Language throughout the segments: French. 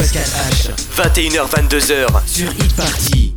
Sport avec Pascal H. 21h22h sur Hit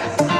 Yes.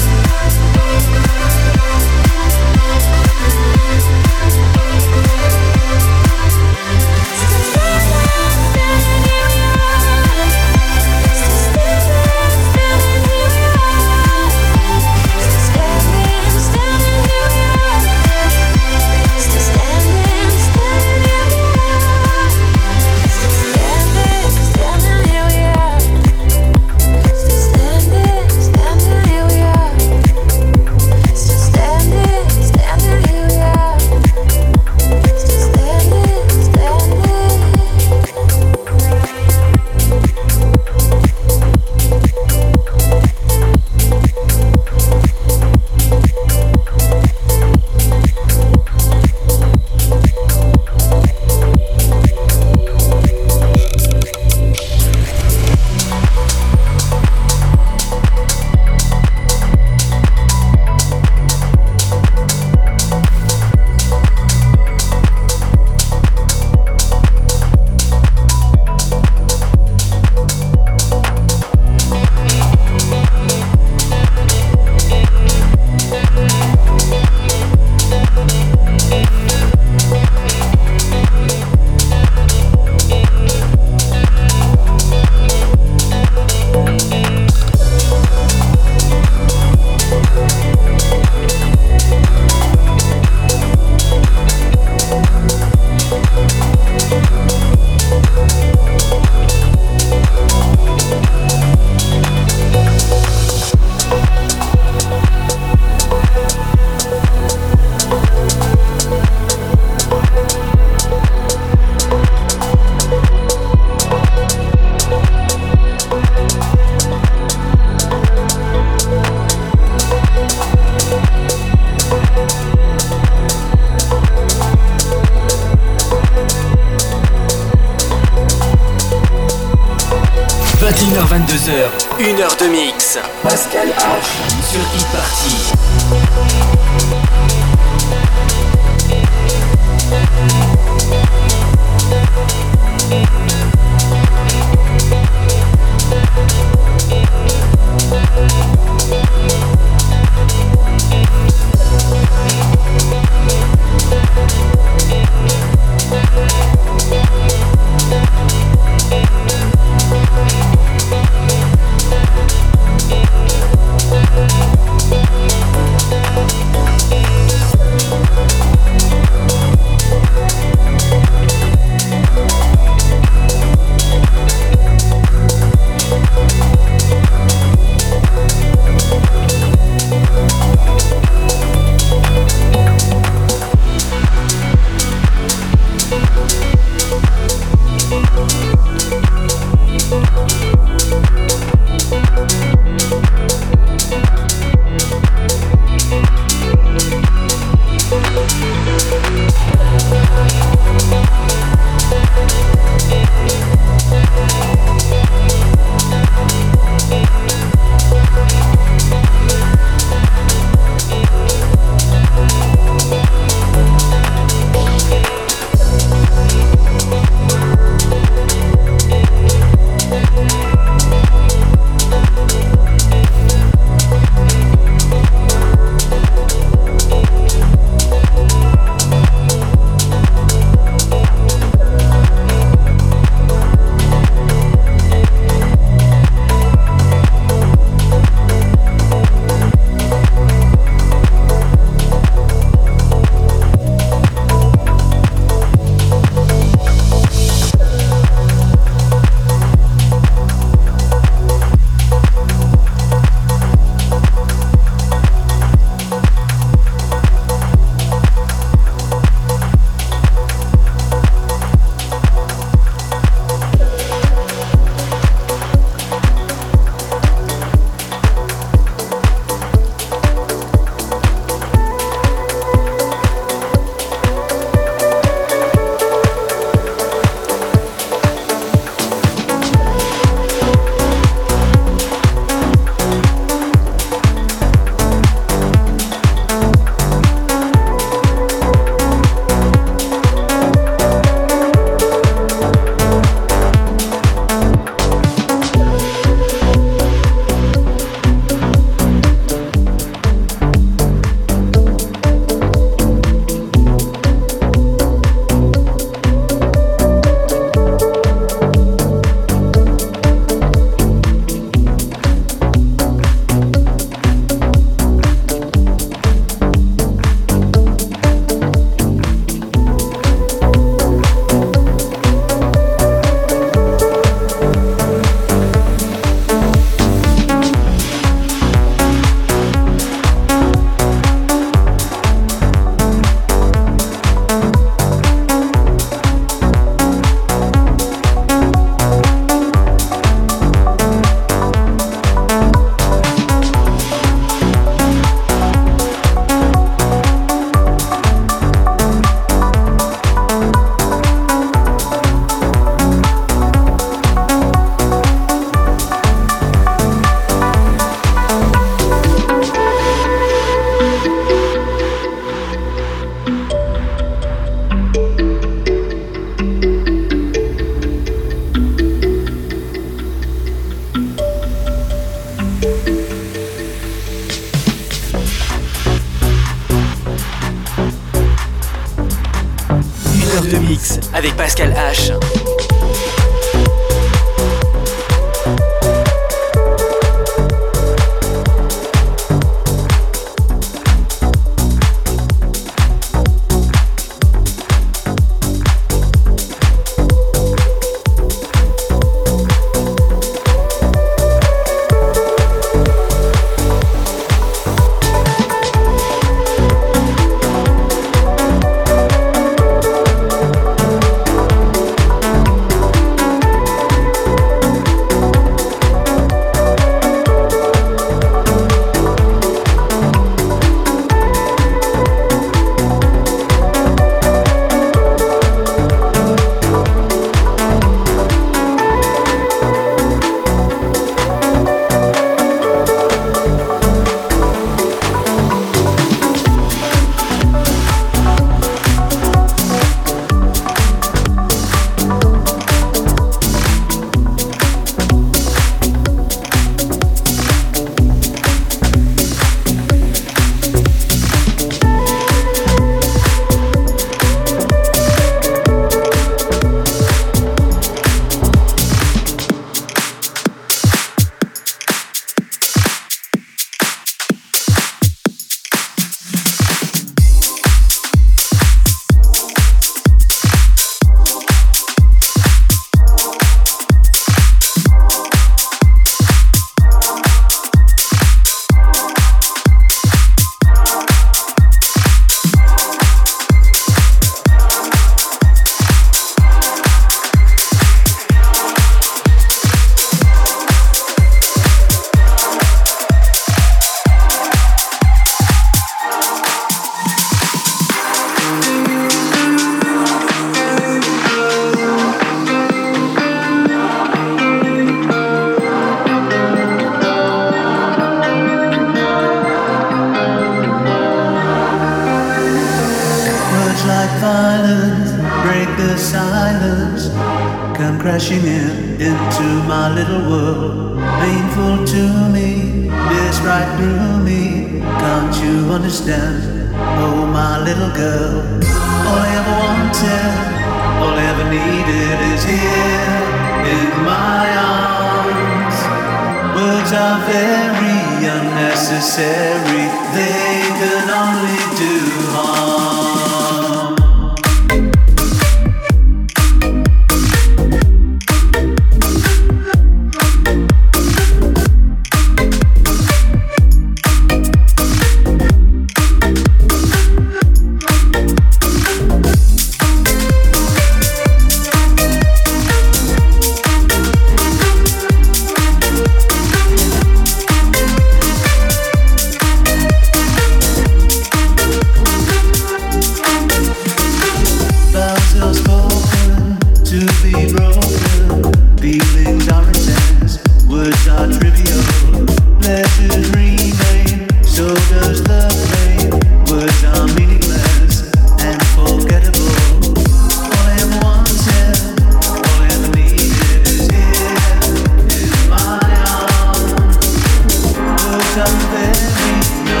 no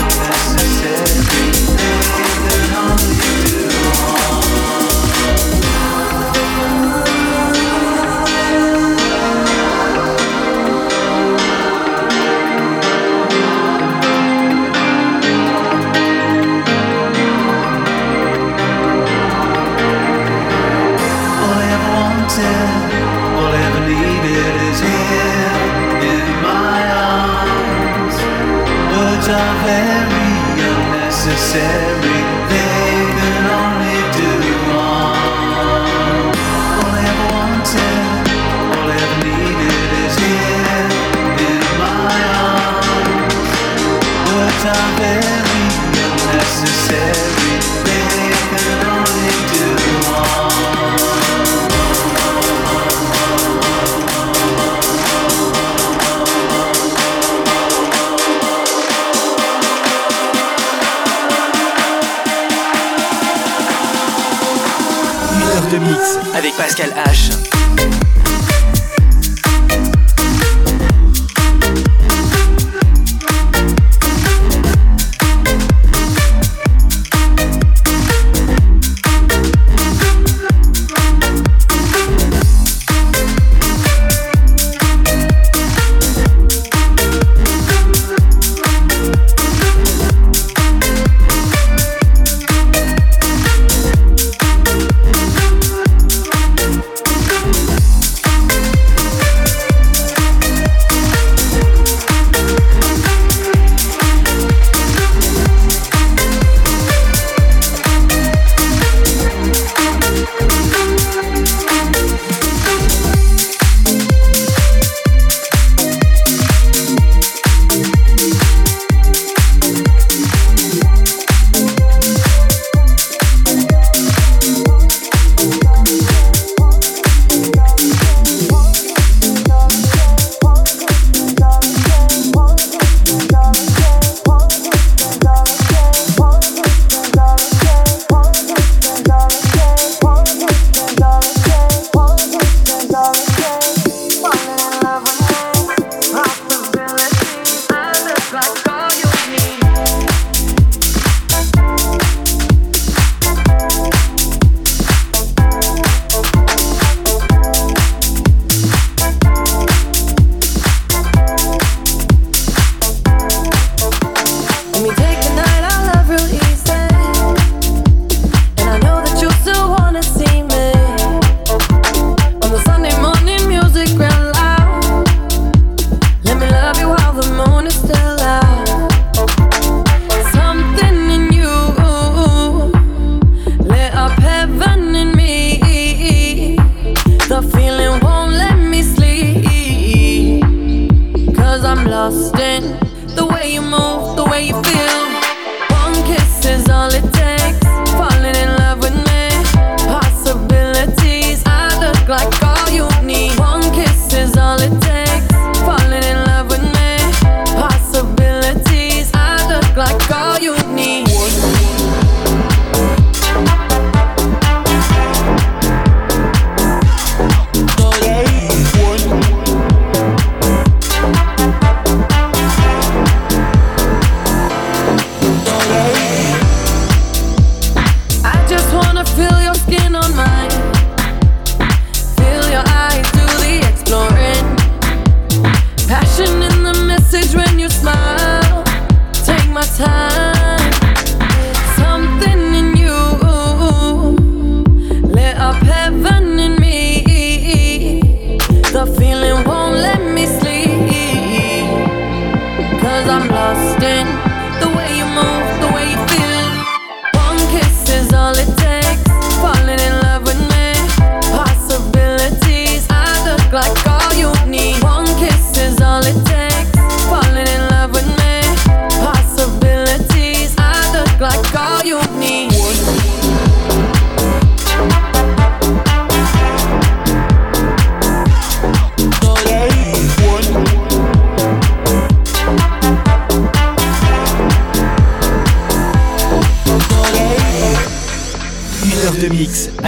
necessity, nothing that only do all. necessary. avec Pascal H.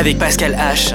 avec Pascal H.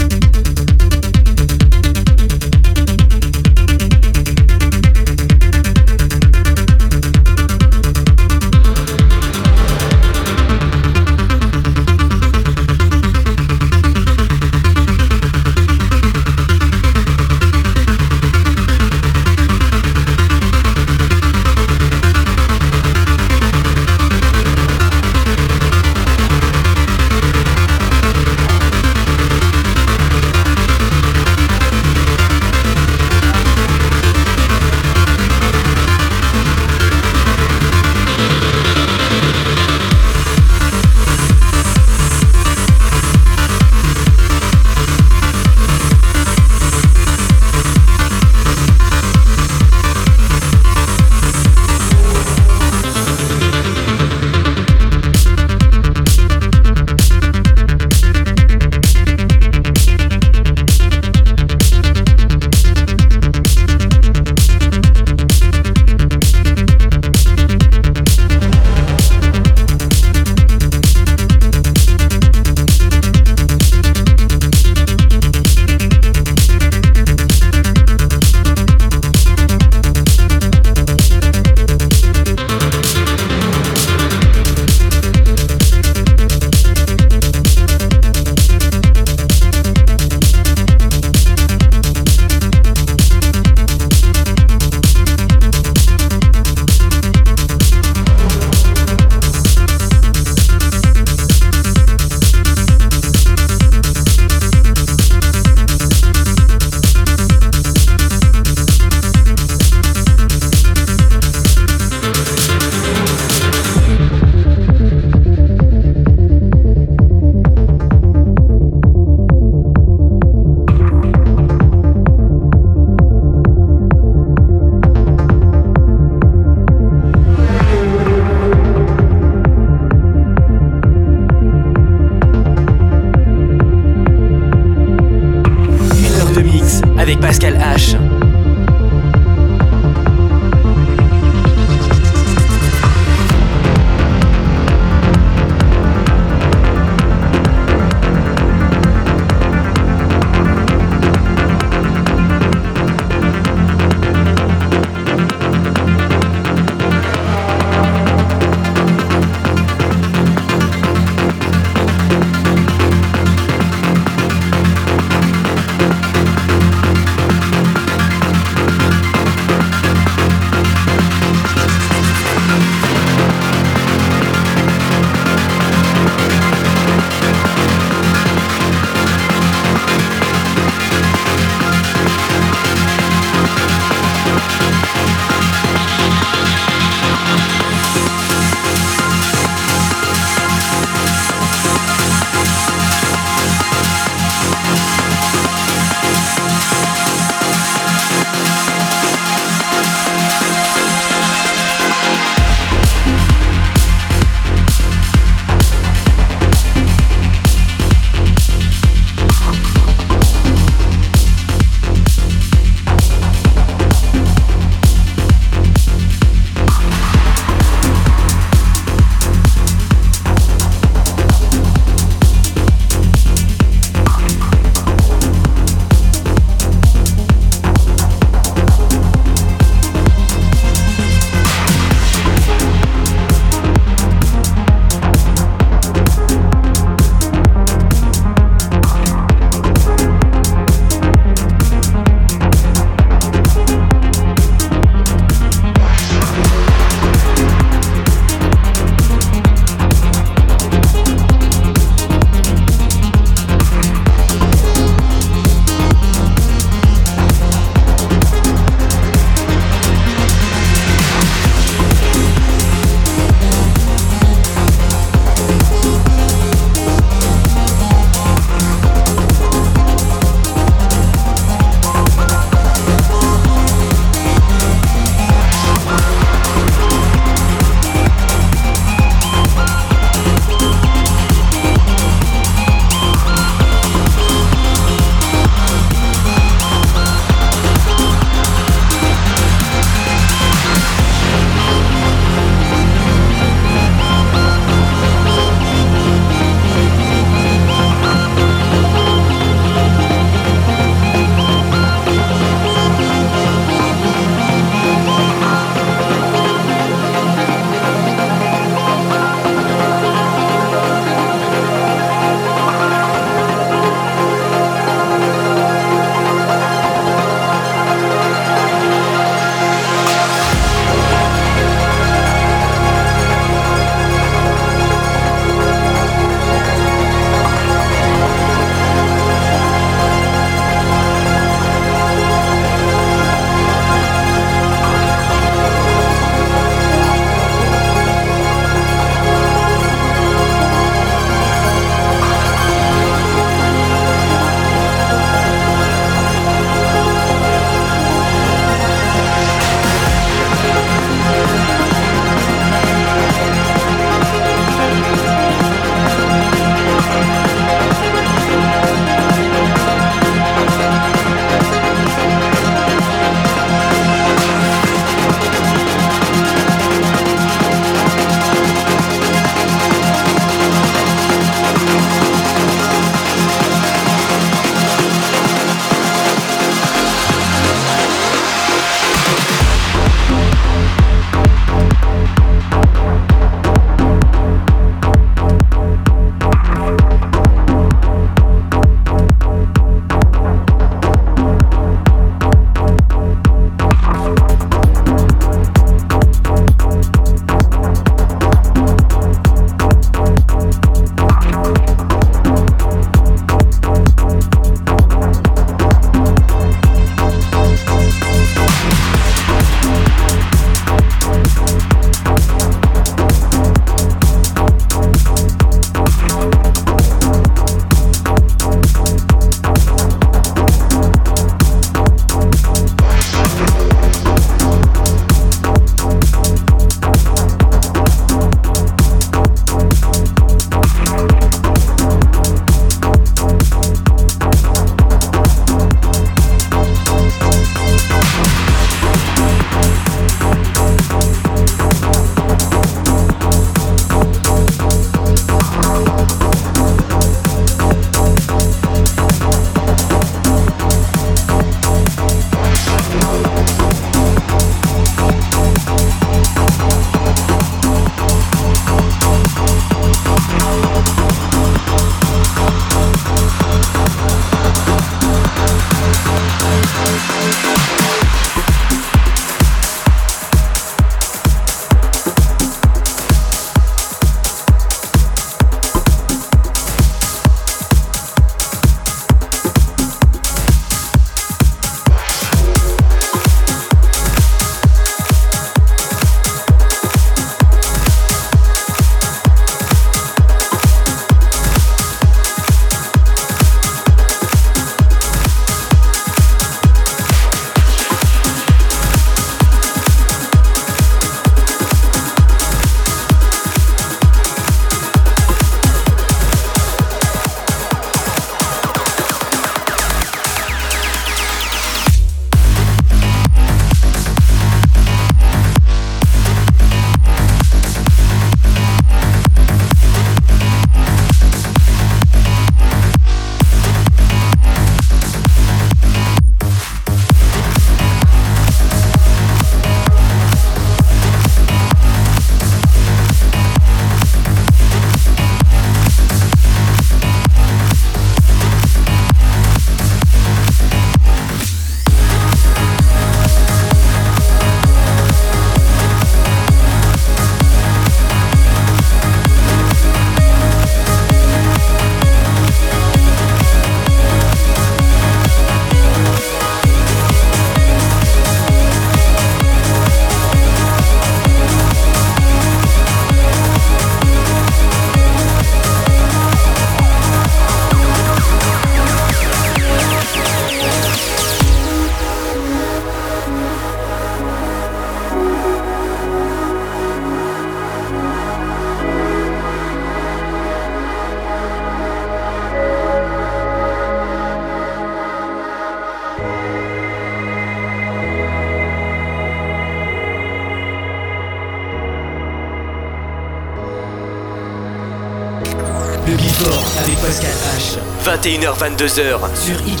21h-22h sur Hit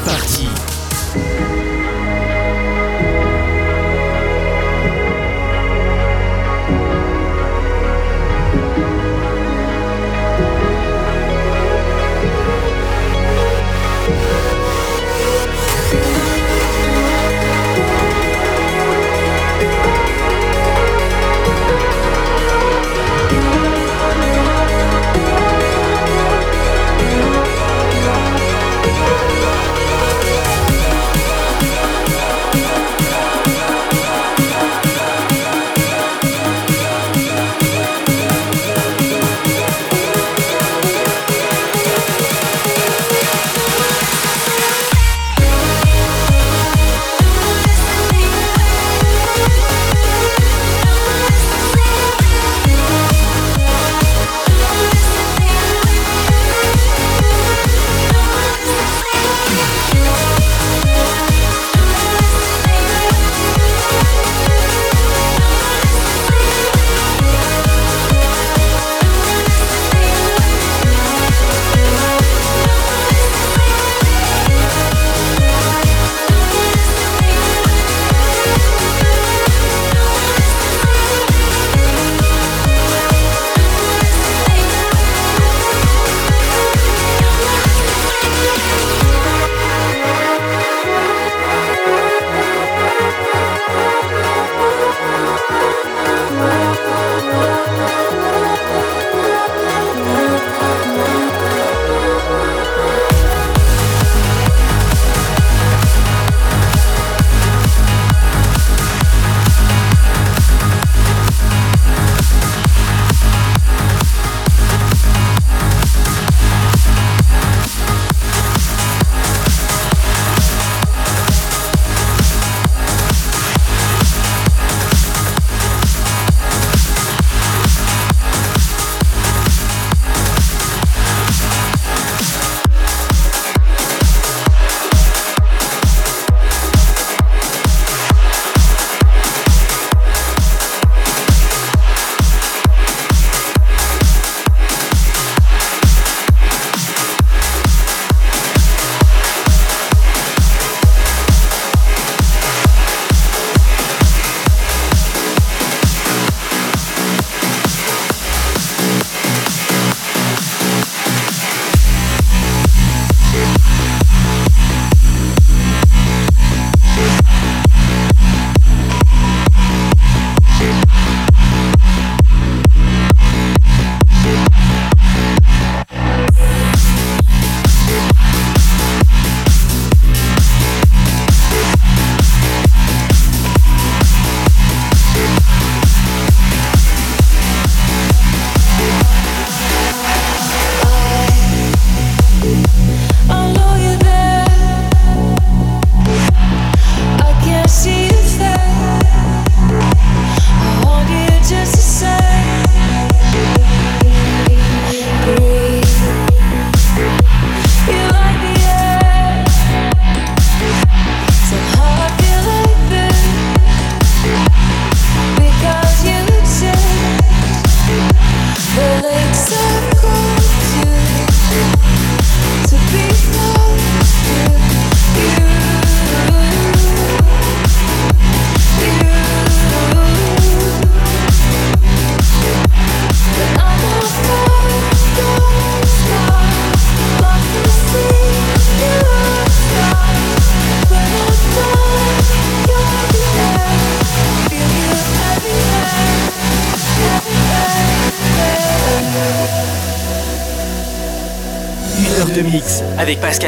avec Pascal